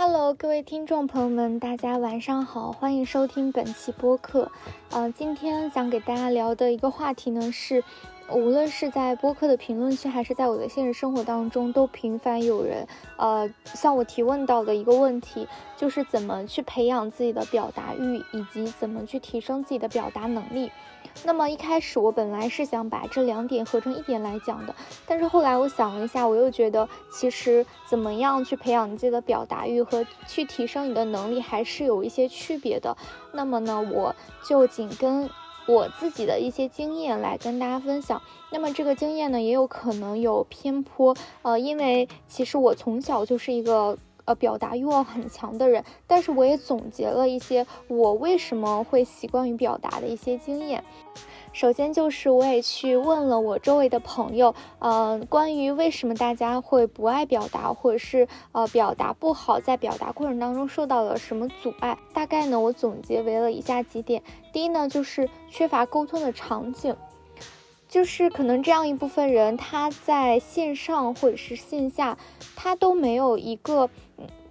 Hello，各位听众朋友们，大家晚上好，欢迎收听本期播客。呃，今天想给大家聊的一个话题呢是。无论是在播客的评论区，还是在我的现实生活当中，都频繁有人，呃，向我提问到的一个问题，就是怎么去培养自己的表达欲，以及怎么去提升自己的表达能力。那么一开始我本来是想把这两点合成一点来讲的，但是后来我想了一下，我又觉得其实怎么样去培养你自己的表达欲和去提升你的能力还是有一些区别的。那么呢，我就紧跟。我自己的一些经验来跟大家分享，那么这个经验呢也有可能有偏颇，呃，因为其实我从小就是一个呃表达欲望很强的人，但是我也总结了一些我为什么会习惯于表达的一些经验。首先就是我也去问了我周围的朋友，呃，关于为什么大家会不爱表达，或者是呃表达不好，在表达过程当中受到了什么阻碍？大概呢，我总结为了以下几点。第一呢，就是缺乏沟通的场景，就是可能这样一部分人，他在线上或者是线下，他都没有一个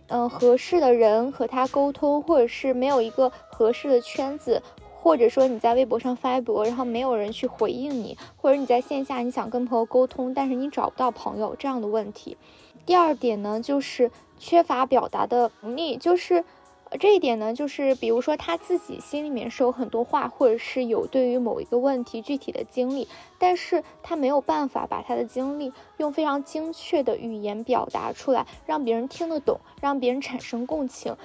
嗯合适的人和他沟通，或者是没有一个合适的圈子。或者说你在微博上发微博，然后没有人去回应你，或者你在线下你想跟朋友沟通，但是你找不到朋友这样的问题。第二点呢，就是缺乏表达的能力，就是这一点呢，就是比如说他自己心里面是有很多话，或者是有对于某一个问题具体的经历，但是他没有办法把他的经历用非常精确的语言表达出来，让别人听得懂，让别人产生共情。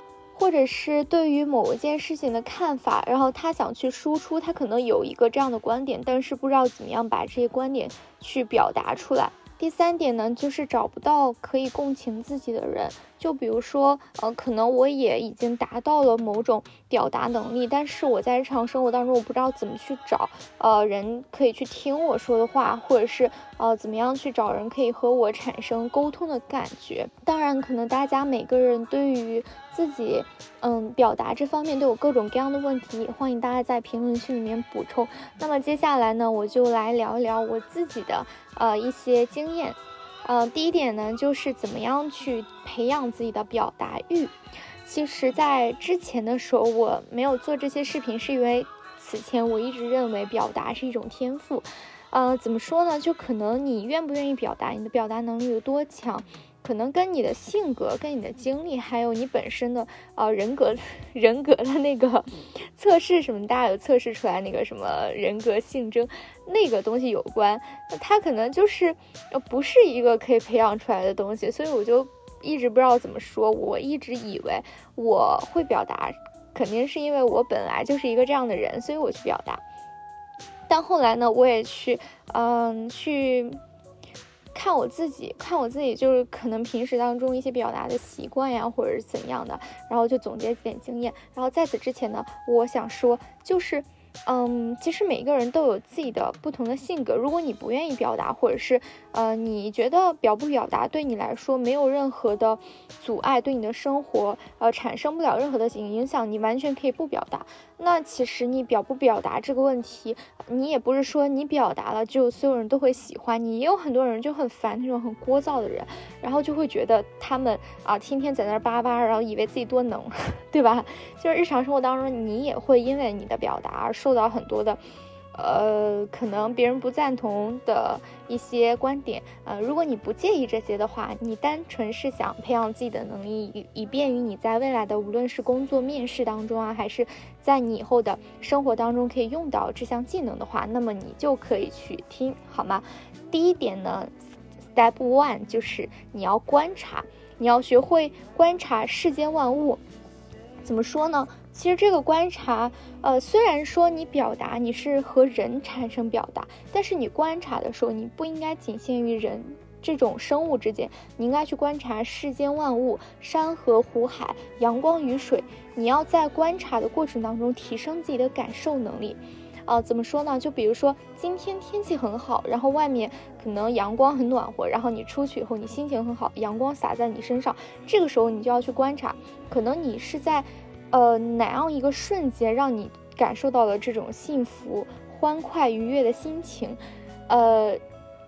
或者是对于某一件事情的看法，然后他想去输出，他可能有一个这样的观点，但是不知道怎么样把这些观点去表达出来。第三点呢，就是找不到可以共情自己的人。就比如说，呃，可能我也已经达到了某种表达能力，但是我在日常生活当中，我不知道怎么去找，呃，人可以去听我说的话，或者是，呃，怎么样去找人可以和我产生沟通的感觉。当然，可能大家每个人对于自己，嗯，表达这方面都有各种各样的问题，欢迎大家在评论区里面补充。那么接下来呢，我就来聊一聊我自己的，呃，一些经验。呃，第一点呢，就是怎么样去培养自己的表达欲。其实，在之前的时候，我没有做这些视频，是因为此前我一直认为表达是一种天赋。呃，怎么说呢？就可能你愿不愿意表达，你的表达能力有多强。可能跟你的性格、跟你的经历，还有你本身的呃人格、人格的那个测试什么，大家有测试出来那个什么人格性征那个东西有关。那它可能就是呃不是一个可以培养出来的东西，所以我就一直不知道怎么说。我一直以为我会表达，肯定是因为我本来就是一个这样的人，所以我去表达。但后来呢，我也去嗯去。看我自己，看我自己，就是可能平时当中一些表达的习惯呀，或者是怎样的，然后就总结几点经验。然后在此之前呢，我想说，就是。嗯，其实每一个人都有自己的不同的性格。如果你不愿意表达，或者是呃，你觉得表不表达对你来说没有任何的阻碍，对你的生活呃产生不了任何的影影响，你完全可以不表达。那其实你表不表达这个问题，你也不是说你表达了就所有人都会喜欢你，也有很多人就很烦那种很聒噪的人，然后就会觉得他们啊天天在那叭叭，然后以为自己多能，对吧？就是日常生活当中，你也会因为你的表达而。受到很多的，呃，可能别人不赞同的一些观点，呃，如果你不介意这些的话，你单纯是想培养自己的能力，以以便于你在未来的无论是工作面试当中啊，还是在你以后的生活当中可以用到这项技能的话，那么你就可以去听，好吗？第一点呢，Step One 就是你要观察，你要学会观察世间万物。怎么说呢？其实这个观察，呃，虽然说你表达你是和人产生表达，但是你观察的时候，你不应该仅限于人这种生物之间，你应该去观察世间万物，山河湖海，阳光雨水。你要在观察的过程当中提升自己的感受能力。呃，怎么说呢？就比如说今天天气很好，然后外面可能阳光很暖和，然后你出去以后你心情很好，阳光洒在你身上，这个时候你就要去观察，可能你是在。呃，哪样一个瞬间让你感受到了这种幸福、欢快、愉悦的心情？呃，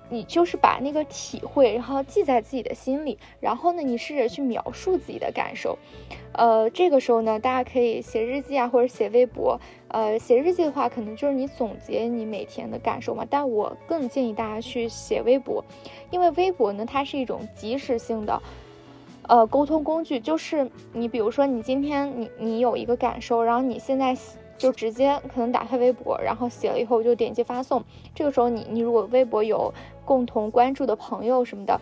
你就是把那个体会，然后记在自己的心里，然后呢，你试着去描述自己的感受。呃，这个时候呢，大家可以写日记啊，或者写微博。呃，写日记的话，可能就是你总结你每天的感受嘛。但我更建议大家去写微博，因为微博呢，它是一种即时性的，呃，沟通工具。就是你比如说，你今天你你有一个感受，然后你现在就直接可能打开微博，然后写了以后就点击发送。这个时候你你如果微博有共同关注的朋友什么的，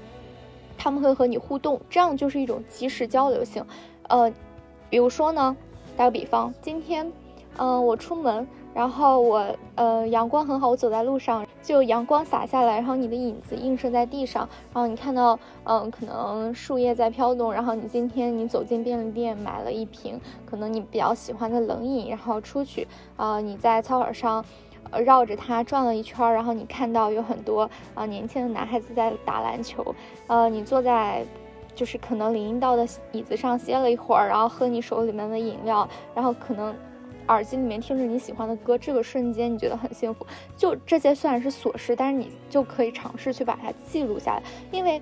他们会和你互动，这样就是一种即时交流性。呃，比如说呢，打个比方，今天。嗯，我出门，然后我呃阳光很好，我走在路上，就阳光洒下来，然后你的影子映射在地上，然后你看到嗯可能树叶在飘动，然后你今天你走进便利店买了一瓶可能你比较喜欢的冷饮，然后出去啊你在操场上绕着它转了一圈，然后你看到有很多啊年轻的男孩子在打篮球，呃你坐在就是可能林荫道的椅子上歇了一会儿，然后喝你手里面的饮料，然后可能。耳机里面听着你喜欢的歌，这个瞬间你觉得很幸福。就这些虽然是琐事，但是你就可以尝试去把它记录下来。因为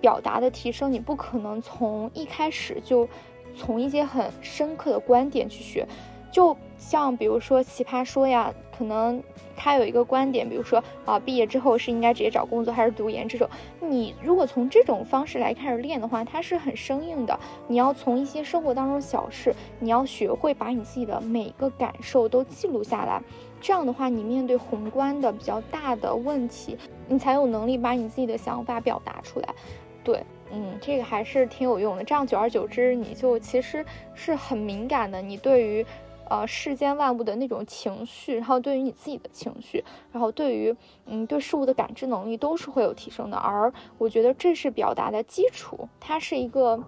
表达的提升，你不可能从一开始就从一些很深刻的观点去学。就像比如说奇葩说呀，可能他有一个观点，比如说啊，毕业之后是应该直接找工作还是读研这种。你如果从这种方式来开始练的话，它是很生硬的。你要从一些生活当中小事，你要学会把你自己的每个感受都记录下来。这样的话，你面对宏观的比较大的问题，你才有能力把你自己的想法表达出来。对，嗯，这个还是挺有用的。这样久而久之，你就其实是很敏感的。你对于呃，世间万物的那种情绪，然后对于你自己的情绪，然后对于嗯对事物的感知能力都是会有提升的。而我觉得这是表达的基础，它是一个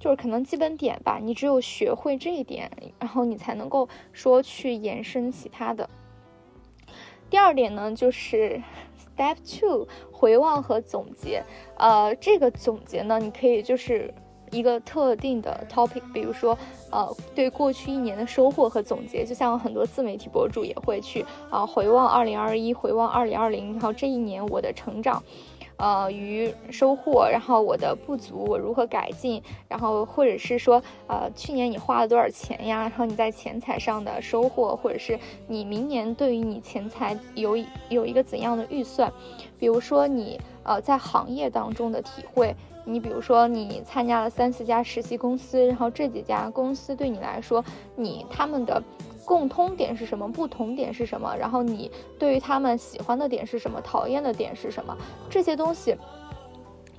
就是可能基本点吧。你只有学会这一点，然后你才能够说去延伸其他的。第二点呢，就是 step two 回望和总结。呃，这个总结呢，你可以就是。一个特定的 topic，比如说，呃，对过去一年的收获和总结，就像很多自媒体博主也会去啊回望二零二一，回望二零二零，然后这一年我的成长，呃与收获，然后我的不足我如何改进，然后或者是说，呃，去年你花了多少钱呀？然后你在钱财上的收获，或者是你明年对于你钱财有有一个怎样的预算？比如说你呃在行业当中的体会。你比如说，你参加了三四家实习公司，然后这几家公司对你来说，你他们的共通点是什么？不同点是什么？然后你对于他们喜欢的点是什么？讨厌的点是什么？这些东西。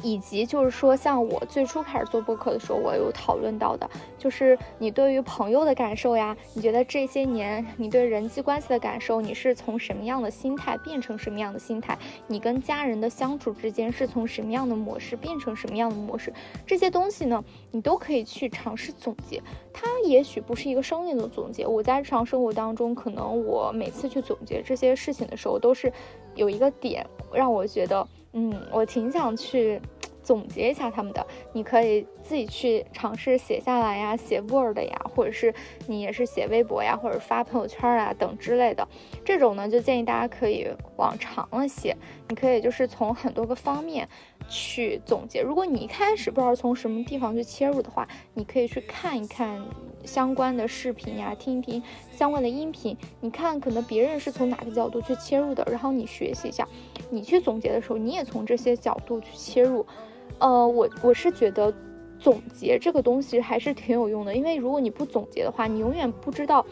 以及就是说，像我最初开始做播客的时候，我有讨论到的，就是你对于朋友的感受呀，你觉得这些年你对人际关系的感受，你是从什么样的心态变成什么样的心态？你跟家人的相处之间是从什么样的模式变成什么样的模式？这些东西呢，你都可以去尝试总结。它也许不是一个生硬的总结，我在日常生活当中，可能我每次去总结这些事情的时候，都是有一个点让我觉得。嗯，我挺想去总结一下他们的，你可以自己去尝试写下来呀，写 Word 呀，或者是你也是写微博呀，或者发朋友圈啊等之类的。这种呢，就建议大家可以往长了写，你可以就是从很多个方面去总结。如果你一开始不知道从什么地方去切入的话，你可以去看一看。相关的视频呀，听一听相关的音频，你看可能别人是从哪个角度去切入的，然后你学习一下，你去总结的时候，你也从这些角度去切入。呃，我我是觉得总结这个东西还是挺有用的，因为如果你不总结的话，你永远不知道。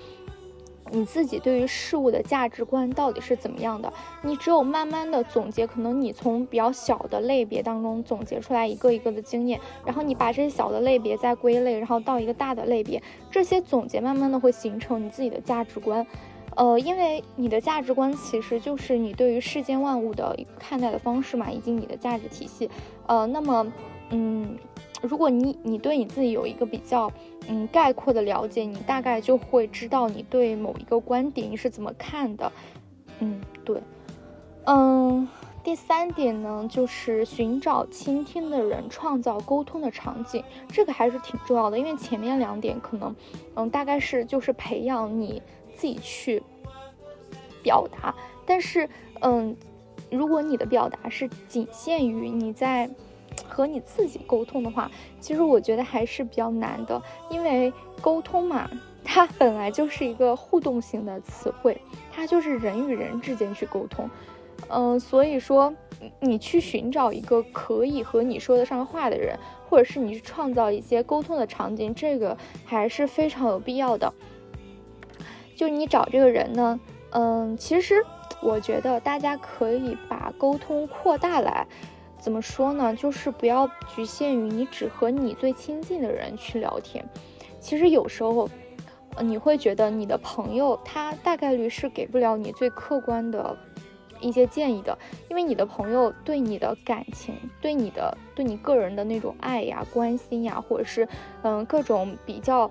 你自己对于事物的价值观到底是怎么样的？你只有慢慢的总结，可能你从比较小的类别当中总结出来一个一个的经验，然后你把这些小的类别再归类，然后到一个大的类别，这些总结慢慢的会形成你自己的价值观。呃，因为你的价值观其实就是你对于世间万物的一个看待的方式嘛，以及你的价值体系。呃，那么，嗯。如果你你对你自己有一个比较嗯概括的了解，你大概就会知道你对某一个观点你是怎么看的。嗯，对，嗯，第三点呢，就是寻找倾听的人，创造沟通的场景，这个还是挺重要的。因为前面两点可能嗯大概是就是培养你自己去表达，但是嗯。如果你的表达是仅限于你在和你自己沟通的话，其实我觉得还是比较难的，因为沟通嘛，它本来就是一个互动型的词汇，它就是人与人之间去沟通。嗯，所以说你去寻找一个可以和你说得上话的人，或者是你去创造一些沟通的场景，这个还是非常有必要的。就你找这个人呢，嗯，其实我觉得大家可以把沟通扩大来，怎么说呢？就是不要局限于你只和你最亲近的人去聊天。其实有时候，你会觉得你的朋友他大概率是给不了你最客观的。一些建议的，因为你的朋友对你的感情，对你的对你个人的那种爱呀、关心呀，或者是嗯各种比较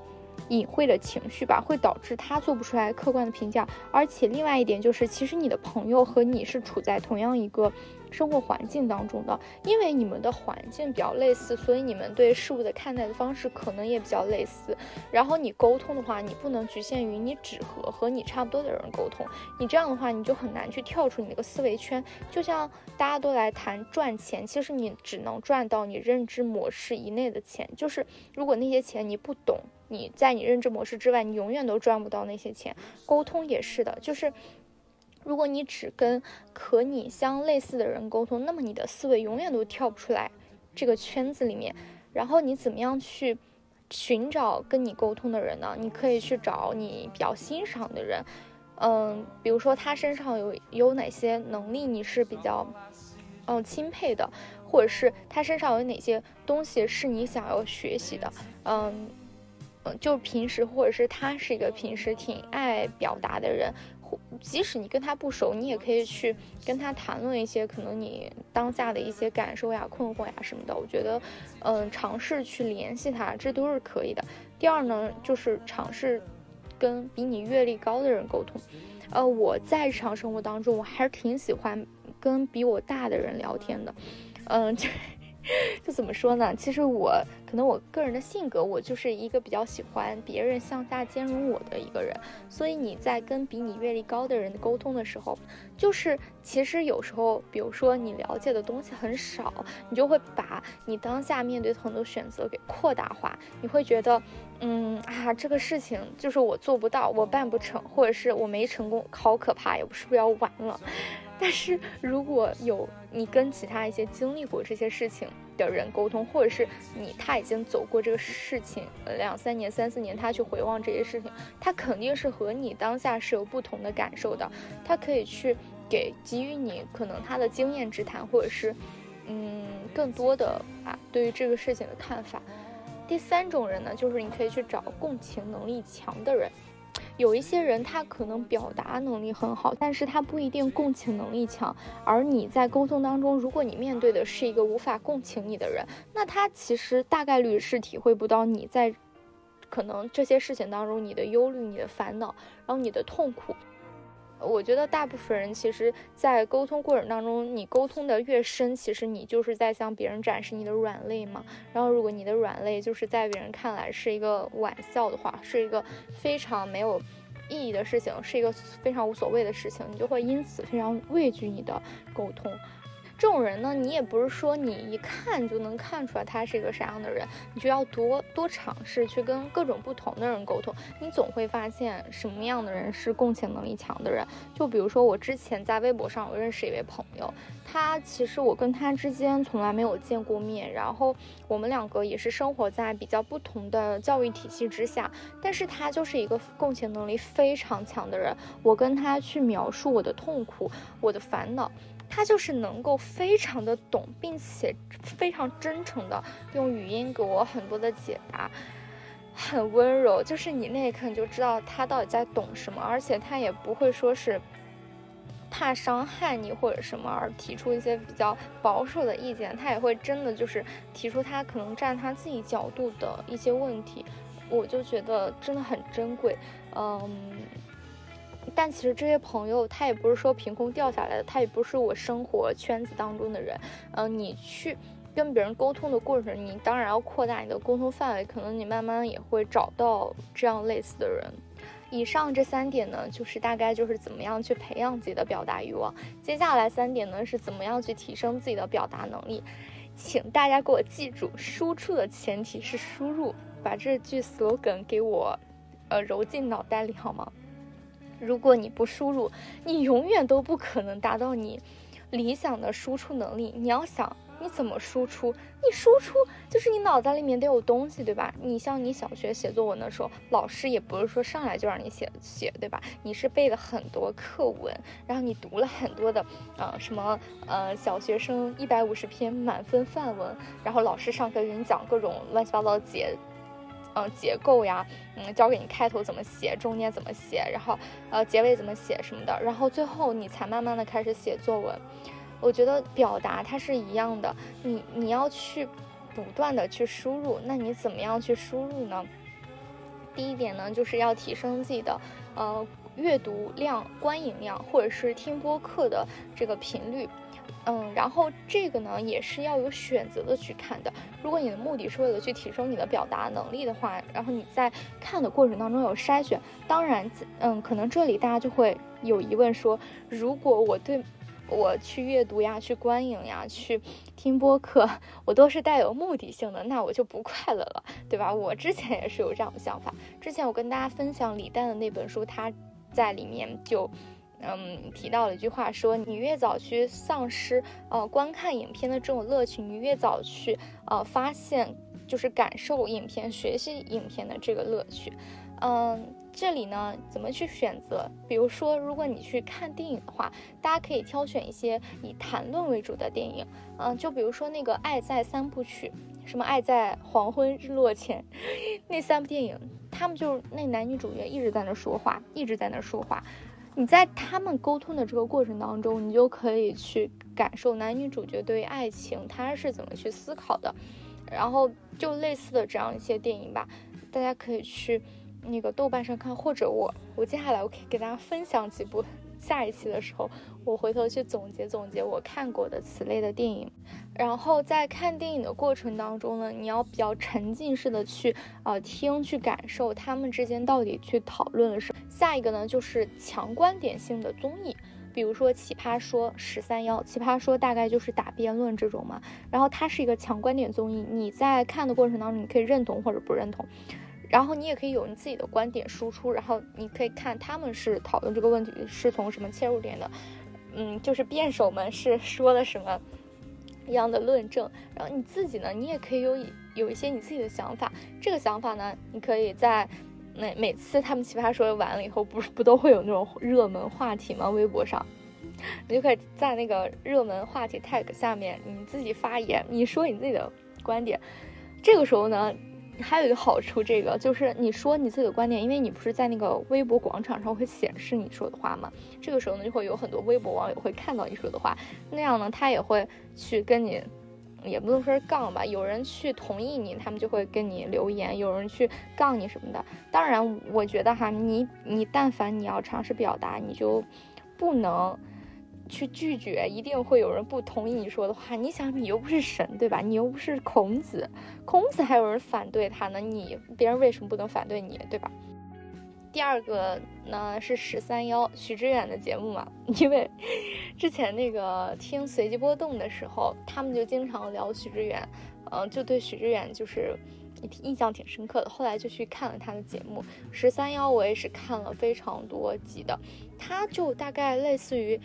隐晦的情绪吧，会导致他做不出来客观的评价。而且另外一点就是，其实你的朋友和你是处在同样一个。生活环境当中的，因为你们的环境比较类似，所以你们对事物的看待的方式可能也比较类似。然后你沟通的话，你不能局限于你只和和你差不多的人沟通，你这样的话，你就很难去跳出你那个思维圈。就像大家都来谈赚钱，其实你只能赚到你认知模式以内的钱。就是如果那些钱你不懂，你在你认知模式之外，你永远都赚不到那些钱。沟通也是的，就是。如果你只跟和你相类似的人沟通，那么你的思维永远都跳不出来这个圈子里面。然后你怎么样去寻找跟你沟通的人呢？你可以去找你比较欣赏的人，嗯，比如说他身上有有哪些能力你是比较嗯钦佩的，或者是他身上有哪些东西是你想要学习的，嗯嗯，就平时或者是他是一个平时挺爱表达的人。即使你跟他不熟，你也可以去跟他谈论一些可能你当下的一些感受呀、困惑呀什么的。我觉得，嗯，尝试去联系他，这都是可以的。第二呢，就是尝试跟比你阅历高的人沟通。呃，我在日常生活当中，我还是挺喜欢跟比我大的人聊天的。嗯，就。就怎么说呢？其实我可能我个人的性格，我就是一个比较喜欢别人向下兼容我的一个人。所以你在跟比你阅历高的人沟通的时候，就是其实有时候，比如说你了解的东西很少，你就会把你当下面对的很多选择给扩大化。你会觉得，嗯啊，这个事情就是我做不到，我办不成，或者是我没成功，好可怕呀！我是不是要完了？但是如果有你跟其他一些经历过这些事情的人沟通，或者是你他已经走过这个事情两三年、三四年，他去回望这些事情，他肯定是和你当下是有不同的感受的。他可以去给给予你可能他的经验之谈，或者是嗯更多的啊对于这个事情的看法。第三种人呢，就是你可以去找共情能力强的人。有一些人，他可能表达能力很好，但是他不一定共情能力强。而你在沟通当中，如果你面对的是一个无法共情你的人，那他其实大概率是体会不到你在可能这些事情当中你的忧虑、你的烦恼，然后你的痛苦。我觉得大部分人其实，在沟通过程当中，你沟通的越深，其实你就是在向别人展示你的软肋嘛。然后，如果你的软肋就是在别人看来是一个玩笑的话，是一个非常没有意义的事情，是一个非常无所谓的事情，你就会因此非常畏惧你的沟通。这种人呢，你也不是说你一看就能看出来他是一个啥样的人，你就要多多尝试去跟各种不同的人沟通，你总会发现什么样的人是共情能力强的人。就比如说我之前在微博上，我认识一位朋友，他其实我跟他之间从来没有见过面，然后我们两个也是生活在比较不同的教育体系之下，但是他就是一个共情能力非常强的人。我跟他去描述我的痛苦，我的烦恼。他就是能够非常的懂，并且非常真诚的用语音给我很多的解答，很温柔。就是你那一刻你就知道他到底在懂什么，而且他也不会说是怕伤害你或者什么而提出一些比较保守的意见，他也会真的就是提出他可能站他自己角度的一些问题，我就觉得真的很珍贵，嗯。但其实这些朋友他也不是说凭空掉下来的，他也不是我生活圈子当中的人。嗯，你去跟别人沟通的过程，你当然要扩大你的沟通范围，可能你慢慢也会找到这样类似的人。以上这三点呢，就是大概就是怎么样去培养自己的表达欲望。接下来三点呢，是怎么样去提升自己的表达能力。请大家给我记住，输出的前提是输入，把这句 slogan 给我，呃，揉进脑袋里好吗？如果你不输入，你永远都不可能达到你理想的输出能力。你要想。你怎么输出？你输出就是你脑袋里面得有东西，对吧？你像你小学写作文的时候，老师也不是说上来就让你写写，对吧？你是背了很多课文，然后你读了很多的，呃，什么呃小学生一百五十篇满分范文，然后老师上课给你讲各种乱七八糟的解，嗯结构呀，嗯教给你开头怎么写，中间怎么写，然后呃结尾怎么写什么的，然后最后你才慢慢的开始写作文。我觉得表达它是一样的，你你要去不断的去输入，那你怎么样去输入呢？第一点呢，就是要提升自己的呃阅读量、观影量，或者是听播客的这个频率，嗯，然后这个呢也是要有选择的去看的。如果你的目的是为了去提升你的表达能力的话，然后你在看的过程当中有筛选，当然，嗯，可能这里大家就会有疑问说，如果我对我去阅读呀，去观影呀，去听播客，我都是带有目的性的，那我就不快乐了，对吧？我之前也是有这样的想法。之前我跟大家分享李诞的那本书，他在里面就，嗯，提到了一句话，说你越早去丧失呃观看影片的这种乐趣，你越早去呃发现就是感受影片、学习影片的这个乐趣，嗯。这里呢，怎么去选择？比如说，如果你去看电影的话，大家可以挑选一些以谈论为主的电影，嗯，就比如说那个《爱在三部曲》，什么《爱在黄昏日落前》，那三部电影，他们就是那男女主角一直在那说话，一直在那说话。你在他们沟通的这个过程当中，你就可以去感受男女主角对于爱情他是怎么去思考的。然后就类似的这样一些电影吧，大家可以去。那个豆瓣上看，或者我我接下来我可以给大家分享几部，下一期的时候我回头去总结总结我看过的此类的电影，然后在看电影的过程当中呢，你要比较沉浸式的去呃听去感受他们之间到底去讨论了什么。下一个呢就是强观点性的综艺，比如说奇葩说、十三幺，奇葩说大概就是打辩论这种嘛，然后它是一个强观点综艺，你在看的过程当中你可以认同或者不认同。然后你也可以有你自己的观点输出，然后你可以看他们是讨论这个问题是从什么切入点的，嗯，就是辩手们是 说了什么样的论证，然后你自己呢，你也可以有有一些你自己的想法，这个想法呢，你可以在每每次他们奇葩说完了以后，不是不都会有那种热门话题吗？微博上，你就可以在那个热门话题 tag 下面你自己发言，你说你自己的观点，这个时候呢。还有一个好处，这个就是你说你自己的观点，因为你不是在那个微博广场上会显示你说的话吗？这个时候呢，就会有很多微博网友会看到你说的话，那样呢，他也会去跟你，也不能说是杠吧，有人去同意你，他们就会跟你留言；有人去杠你什么的。当然，我觉得哈，你你但凡你要尝试表达，你就不能。去拒绝，一定会有人不同意你说的话。你想，你又不是神，对吧？你又不是孔子，孔子还有人反对他呢，你别人为什么不能反对你，对吧？第二个呢是十三幺许知远的节目嘛，因为之前那个听随机波动的时候，他们就经常聊许知远，嗯，就对许知远就是印象挺深刻的。后来就去看了他的节目十三幺，我也是看了非常多集的，他就大概类似于。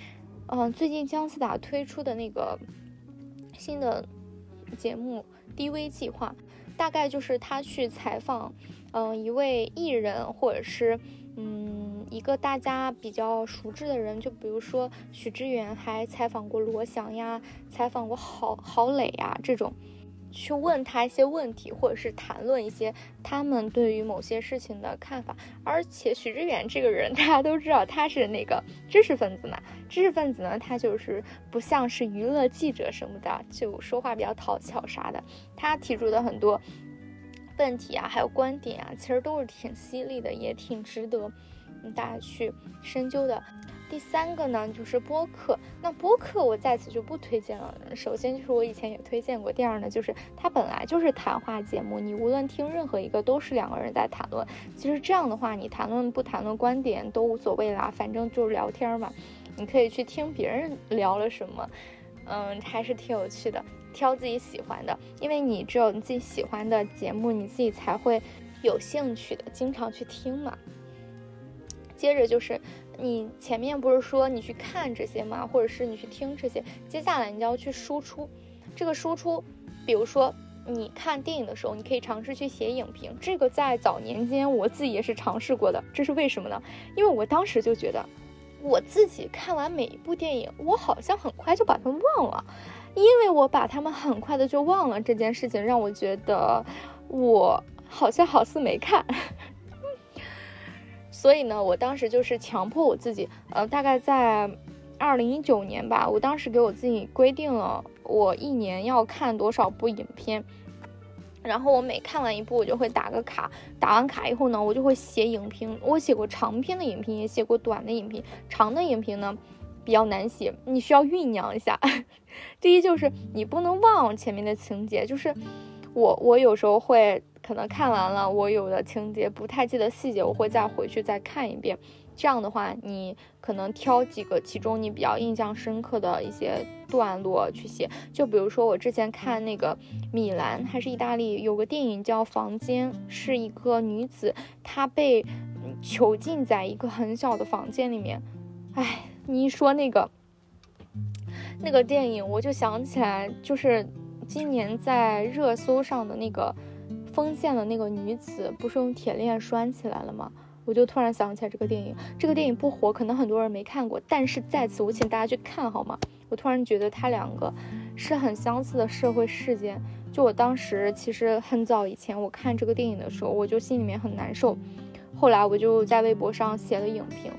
嗯，最近姜思达推出的那个新的节目《低微计划》，大概就是他去采访，嗯，一位艺人，或者是嗯一个大家比较熟知的人，就比如说许知远，还采访过罗翔呀，采访过郝郝蕾呀这种。去问他一些问题，或者是谈论一些他们对于某些事情的看法。而且许知远这个人，大家都知道他是那个知识分子嘛。知识分子呢，他就是不像是娱乐记者什么的，就说话比较讨巧啥的。他提出的很多问题啊，还有观点啊，其实都是挺犀利的，也挺值得大家去深究的。第三个呢，就是播客。那播客我在此就不推荐了。首先就是我以前也推荐过。第二呢，就是它本来就是谈话节目，你无论听任何一个都是两个人在谈论。其实这样的话，你谈论不谈论观点都无所谓啦，反正就是聊天嘛。你可以去听别人聊了什么，嗯，还是挺有趣的。挑自己喜欢的，因为你只有你自己喜欢的节目，你自己才会有兴趣的，经常去听嘛。接着就是，你前面不是说你去看这些吗？或者是你去听这些？接下来你就要去输出。这个输出，比如说你看电影的时候，你可以尝试去写影评。这个在早年间我自己也是尝试过的。这是为什么呢？因为我当时就觉得，我自己看完每一部电影，我好像很快就把它们忘了。因为我把它们很快的就忘了这件事情，让我觉得我好像好似没看。所以呢，我当时就是强迫我自己，呃，大概在二零一九年吧，我当时给我自己规定了，我一年要看多少部影片，然后我每看完一部，我就会打个卡，打完卡以后呢，我就会写影评。我写过长篇的影评，也写过短的影评。长的影评呢，比较难写，你需要酝酿一下。第一就是你不能忘前面的情节，就是我我有时候会。可能看完了，我有的情节不太记得细节，我会再回去再看一遍。这样的话，你可能挑几个其中你比较印象深刻的一些段落去写。就比如说我之前看那个米兰还是意大利有个电影叫《房间》，是一个女子她被囚禁在一个很小的房间里面。哎，你一说那个那个电影，我就想起来，就是今年在热搜上的那个。封线的那个女子不是用铁链拴起来了吗？我就突然想起来这个电影。这个电影不火，可能很多人没看过。但是在此，我请大家去看好吗？我突然觉得它两个是很相似的社会事件。就我当时其实很早以前我看这个电影的时候，我就心里面很难受。后来我就在微博上写了影评。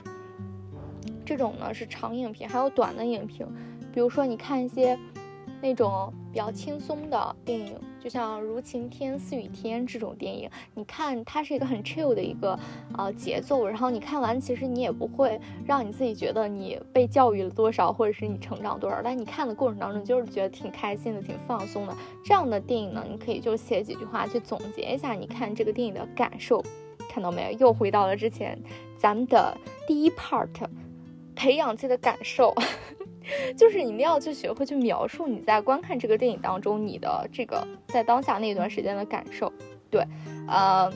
这种呢是长影评，还有短的影评。比如说你看一些那种比较轻松的电影。就像《如晴天似雨天》这种电影，你看它是一个很 chill 的一个呃节奏，然后你看完其实你也不会让你自己觉得你被教育了多少，或者是你成长多少，但你看的过程当中就是觉得挺开心的，挺放松的。这样的电影呢，你可以就写几句话去总结一下你看这个电影的感受。看到没有？又回到了之前咱们的第一 part，培养自己的感受。就是你们要去学会去描述你在观看这个电影当中你的这个在当下那段时间的感受，对，呃，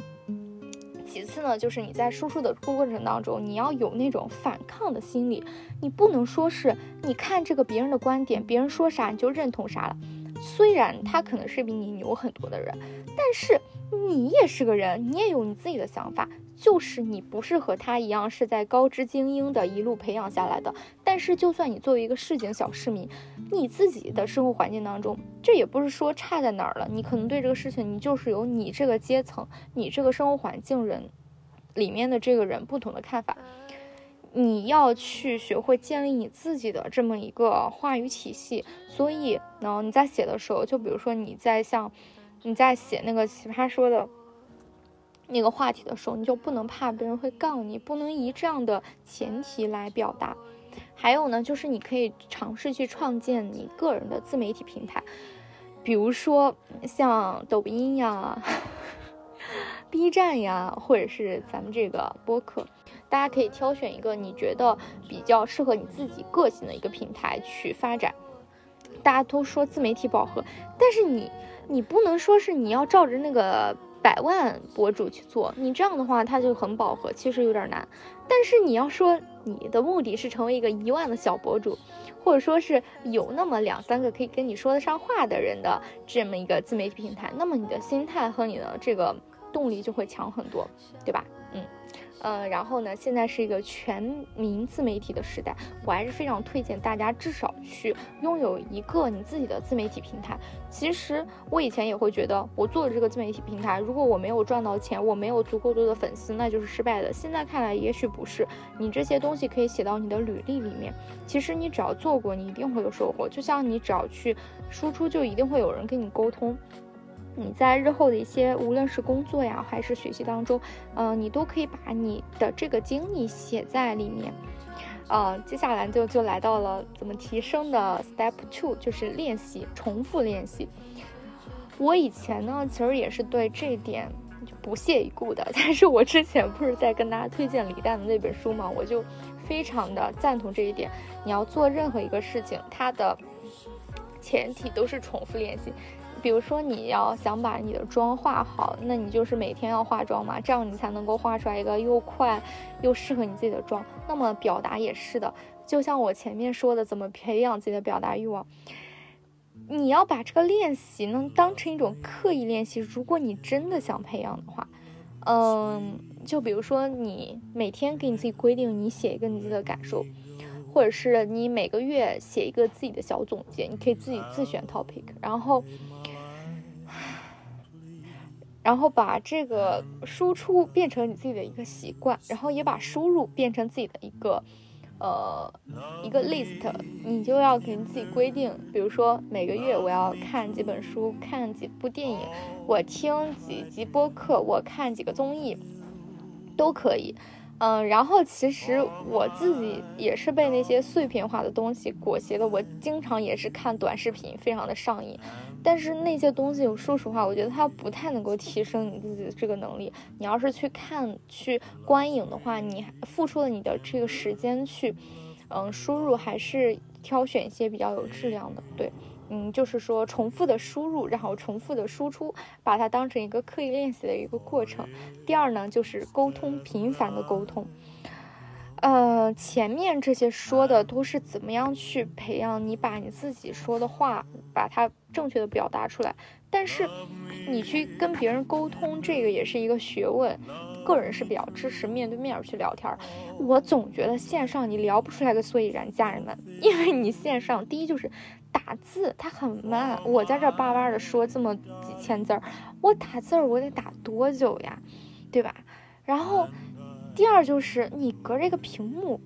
其次呢，就是你在输出的过程当中，你要有那种反抗的心理，你不能说是你看这个别人的观点，别人说啥你就认同啥了，虽然他可能是比你牛很多的人，但是你也是个人，你也有你自己的想法。就是你不是和他一样是在高知精英的一路培养下来的，但是就算你作为一个市井小市民，你自己的生活环境当中，这也不是说差在哪儿了。你可能对这个事情，你就是有你这个阶层、你这个生活环境人里面的这个人不同的看法。你要去学会建立你自己的这么一个话语体系。所以呢，你在写的时候，就比如说你在像你在写那个奇葩说的。那个话题的时候，你就不能怕别人会杠你，不能以这样的前提来表达。还有呢，就是你可以尝试去创建你个人的自媒体平台，比如说像抖音呀、B 站呀，或者是咱们这个播客，大家可以挑选一个你觉得比较适合你自己个性的一个平台去发展。大家都说自媒体饱和，但是你你不能说是你要照着那个。百万博主去做，你这样的话它就很饱和，其实有点难。但是你要说你的目的是成为一个一万的小博主，或者说是有那么两三个可以跟你说得上话的人的这么一个自媒体平台，那么你的心态和你的这个动力就会强很多，对吧？嗯。呃，然后呢，现在是一个全民自媒体的时代，我还是非常推荐大家至少去拥有一个你自己的自媒体平台。其实我以前也会觉得，我做的这个自媒体平台，如果我没有赚到钱，我没有足够多的粉丝，那就是失败的。现在看来，也许不是。你这些东西可以写到你的履历里面。其实你只要做过，你一定会有收获。就像你只要去输出，就一定会有人跟你沟通。你在日后的一些无论是工作呀还是学习当中，嗯，你都可以把你的这个经历写在里面。呃，接下来就就来到了怎么提升的 step two，就是练习，重复练习。我以前呢，其实也是对这一点不屑一顾的。但是我之前不是在跟大家推荐李诞的那本书嘛，我就非常的赞同这一点。你要做任何一个事情，它的前提都是重复练习。比如说，你要想把你的妆化好，那你就是每天要化妆嘛，这样你才能够画出来一个又快又适合你自己的妆。那么表达也是的，就像我前面说的，怎么培养自己的表达欲望，你要把这个练习呢当成一种刻意练习。如果你真的想培养的话，嗯，就比如说你每天给你自己规定，你写一个你自己的感受，或者是你每个月写一个自己的小总结，你可以自己自选 topic，然后。然后把这个输出变成你自己的一个习惯，然后也把输入变成自己的一个，呃，一个 list。你就要给你自己规定，比如说每个月我要看几本书，看几部电影，我听几集播客，我看几个综艺，都可以。嗯，然后其实我自己也是被那些碎片化的东西裹挟的，我经常也是看短视频，非常的上瘾。但是那些东西，我说实话，我觉得它不太能够提升你自己的这个能力。你要是去看、去观影的话，你付出了你的这个时间去，嗯，输入还是挑选一些比较有质量的，对。嗯，就是说重复的输入，然后重复的输出，把它当成一个刻意练习的一个过程。第二呢，就是沟通，频繁的沟通。呃，前面这些说的都是怎么样去培养你把你自己说的话，把它正确的表达出来。但是你去跟别人沟通，这个也是一个学问。个人是比较支持面对面去聊天。我总觉得线上你聊不出来个所以然，家人们，因为你线上第一就是。打字它很慢，我在这叭叭的说这么几千字儿，我打字儿我得打多久呀，对吧？然后第二就是你隔着一个屏幕，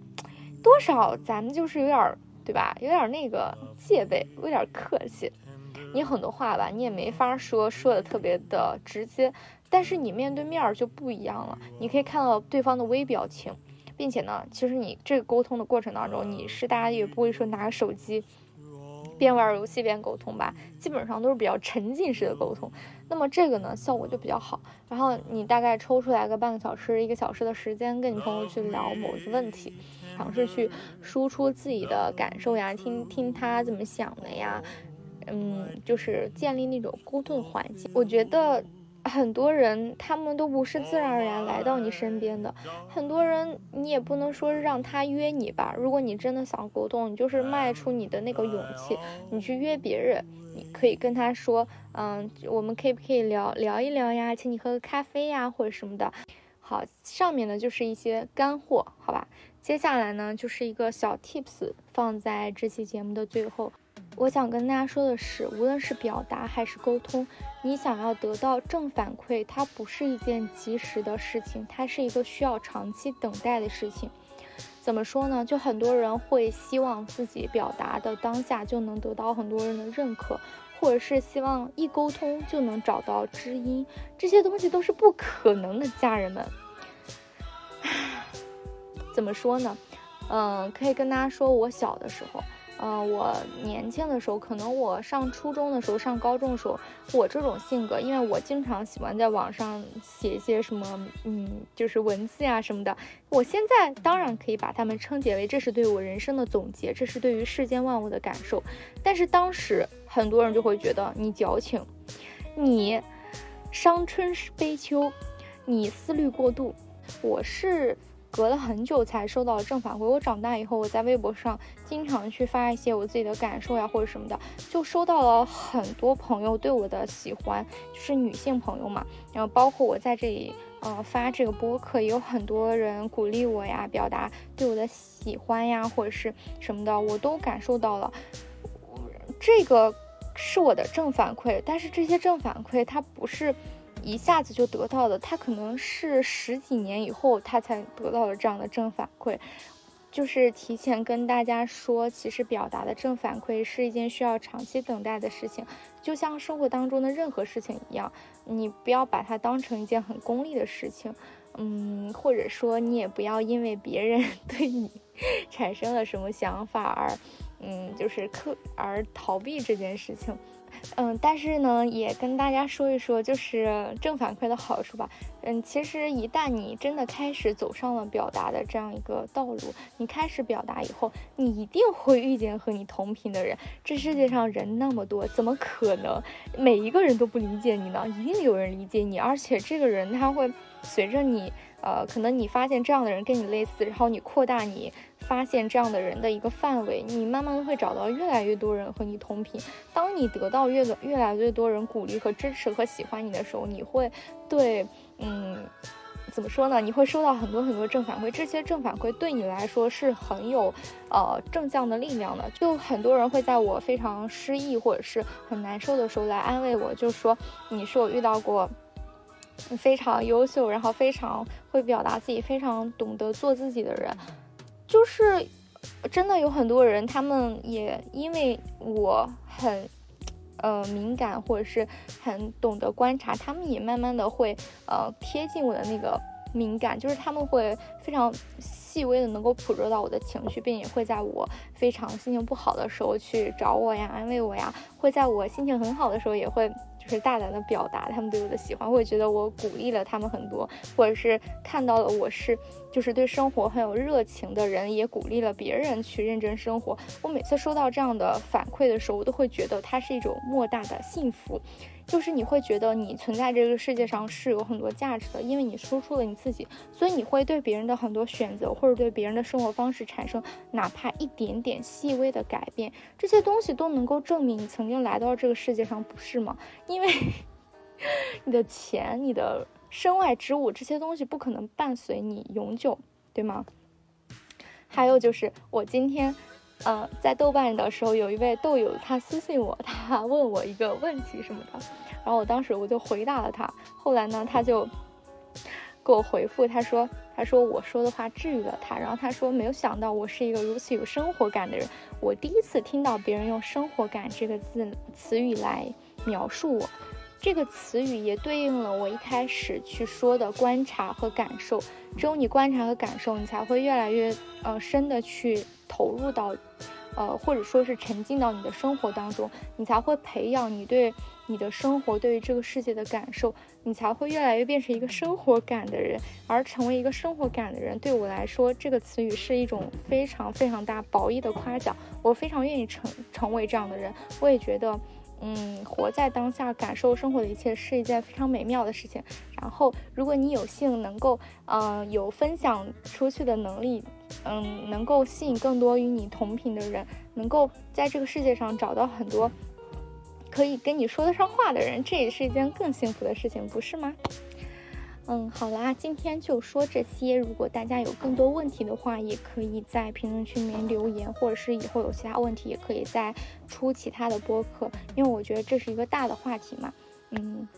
多少咱们就是有点对吧？有点那个戒备，有点客气。你很多话吧，你也没法说说的特别的直接，但是你面对面就不一样了，你可以看到对方的微表情，并且呢，其实你这个沟通的过程当中，你是大家也不会说拿个手机。边玩游戏边沟通吧，基本上都是比较沉浸式的沟通。那么这个呢，效果就比较好。然后你大概抽出来个半个小时、一个小时的时间，跟你朋友去聊某一个问题，尝试去输出自己的感受呀，听听他怎么想的呀，嗯，就是建立那种沟通环境。我觉得。很多人他们都不是自然而然来到你身边的，很多人你也不能说让他约你吧。如果你真的想沟通，你就是迈出你的那个勇气，你去约别人，你可以跟他说，嗯，我们可不可以聊聊一聊呀，请你喝个咖啡呀，或者什么的。好，上面呢就是一些干货，好吧。接下来呢就是一个小 tips，放在这期节目的最后。我想跟大家说的是，无论是表达还是沟通，你想要得到正反馈，它不是一件及时的事情，它是一个需要长期等待的事情。怎么说呢？就很多人会希望自己表达的当下就能得到很多人的认可，或者是希望一沟通就能找到知音，这些东西都是不可能的，家人们。怎么说呢？嗯，可以跟大家说，我小的时候。嗯，我年轻的时候，可能我上初中的时候，上高中的时候，我这种性格，因为我经常喜欢在网上写一些什么，嗯，就是文字呀什么的。我现在当然可以把它们称结为，这是对我人生的总结，这是对于世间万物的感受。但是当时很多人就会觉得你矫情，你伤春悲秋，你思虑过度。我是。隔了很久才收到正反馈。我长大以后，我在微博上经常去发一些我自己的感受呀，或者什么的，就收到了很多朋友对我的喜欢，就是女性朋友嘛。然后包括我在这里，呃，发这个播客，也有很多人鼓励我呀，表达对我的喜欢呀，或者是什么的，我都感受到了。这个是我的正反馈，但是这些正反馈它不是。一下子就得到的，他可能是十几年以后他才得到了这样的正反馈。就是提前跟大家说，其实表达的正反馈是一件需要长期等待的事情，就像生活当中的任何事情一样，你不要把它当成一件很功利的事情，嗯，或者说你也不要因为别人 对你产生了什么想法而，嗯，就是刻而逃避这件事情。嗯，但是呢，也跟大家说一说，就是正反馈的好处吧。嗯，其实一旦你真的开始走上了表达的这样一个道路，你开始表达以后，你一定会遇见和你同频的人。这世界上人那么多，怎么可能每一个人都不理解你呢？一定有人理解你，而且这个人他会随着你。呃，可能你发现这样的人跟你类似，然后你扩大你发现这样的人的一个范围，你慢慢会找到越来越多人和你同频。当你得到越越来越多人鼓励和支持和喜欢你的时候，你会对，嗯，怎么说呢？你会收到很多很多正反馈，这些正反馈对你来说是很有呃正向的力量的。就很多人会在我非常失意或者是很难受的时候来安慰我，就说你是我遇到过。非常优秀，然后非常会表达自己，非常懂得做自己的人，就是真的有很多人，他们也因为我很呃敏感，或者是很懂得观察，他们也慢慢的会呃贴近我的那个敏感，就是他们会非常细微的能够捕捉到我的情绪，并且会在我非常心情不好的时候去找我呀，安慰我呀，会在我心情很好的时候也会。是大胆的表达他们对我的喜欢，会觉得我鼓励了他们很多，或者是看到了我是就是对生活很有热情的人，也鼓励了别人去认真生活。我每次收到这样的反馈的时候，我都会觉得它是一种莫大的幸福。就是你会觉得你存在这个世界上是有很多价值的，因为你说出了你自己，所以你会对别人的很多选择或者对别人的生活方式产生哪怕一点点细微的改变，这些东西都能够证明你曾经来到这个世界上，不是吗？因因为 你的钱、你的身外之物这些东西不可能伴随你永久，对吗？还有就是我今天。呃，在豆瓣的时候，有一位豆友他私信我，他问我一个问题什么的，然后我当时我就回答了他。后来呢，他就给我回复，他说：“他说我说的话治愈了他。”然后他说：“没有想到我是一个如此有生活感的人，我第一次听到别人用‘生活感’这个字词语来描述我。这个词语也对应了我一开始去说的观察和感受。只有你观察和感受，你才会越来越呃深的去。”投入到，呃，或者说是沉浸到你的生活当中，你才会培养你对你的生活、对于这个世界的感受，你才会越来越变成一个生活感的人。而成为一个生活感的人，对我来说，这个词语是一种非常非常大褒义的夸奖。我非常愿意成成为这样的人。我也觉得，嗯，活在当下，感受生活的一切是一件非常美妙的事情。然后，如果你有幸能够，呃，有分享出去的能力。嗯，能够吸引更多与你同频的人，能够在这个世界上找到很多可以跟你说得上话的人，这也是一件更幸福的事情，不是吗？嗯，好啦，今天就说这些。如果大家有更多问题的话，也可以在评论区里面留言，或者是以后有其他问题，也可以再出其他的播客，因为我觉得这是一个大的话题嘛。嗯。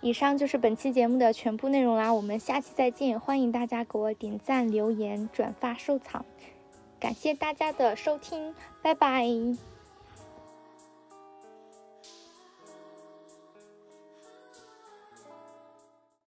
以上就是本期节目的全部内容啦，我们下期再见！欢迎大家给我点赞、留言、转发、收藏，感谢大家的收听，拜拜。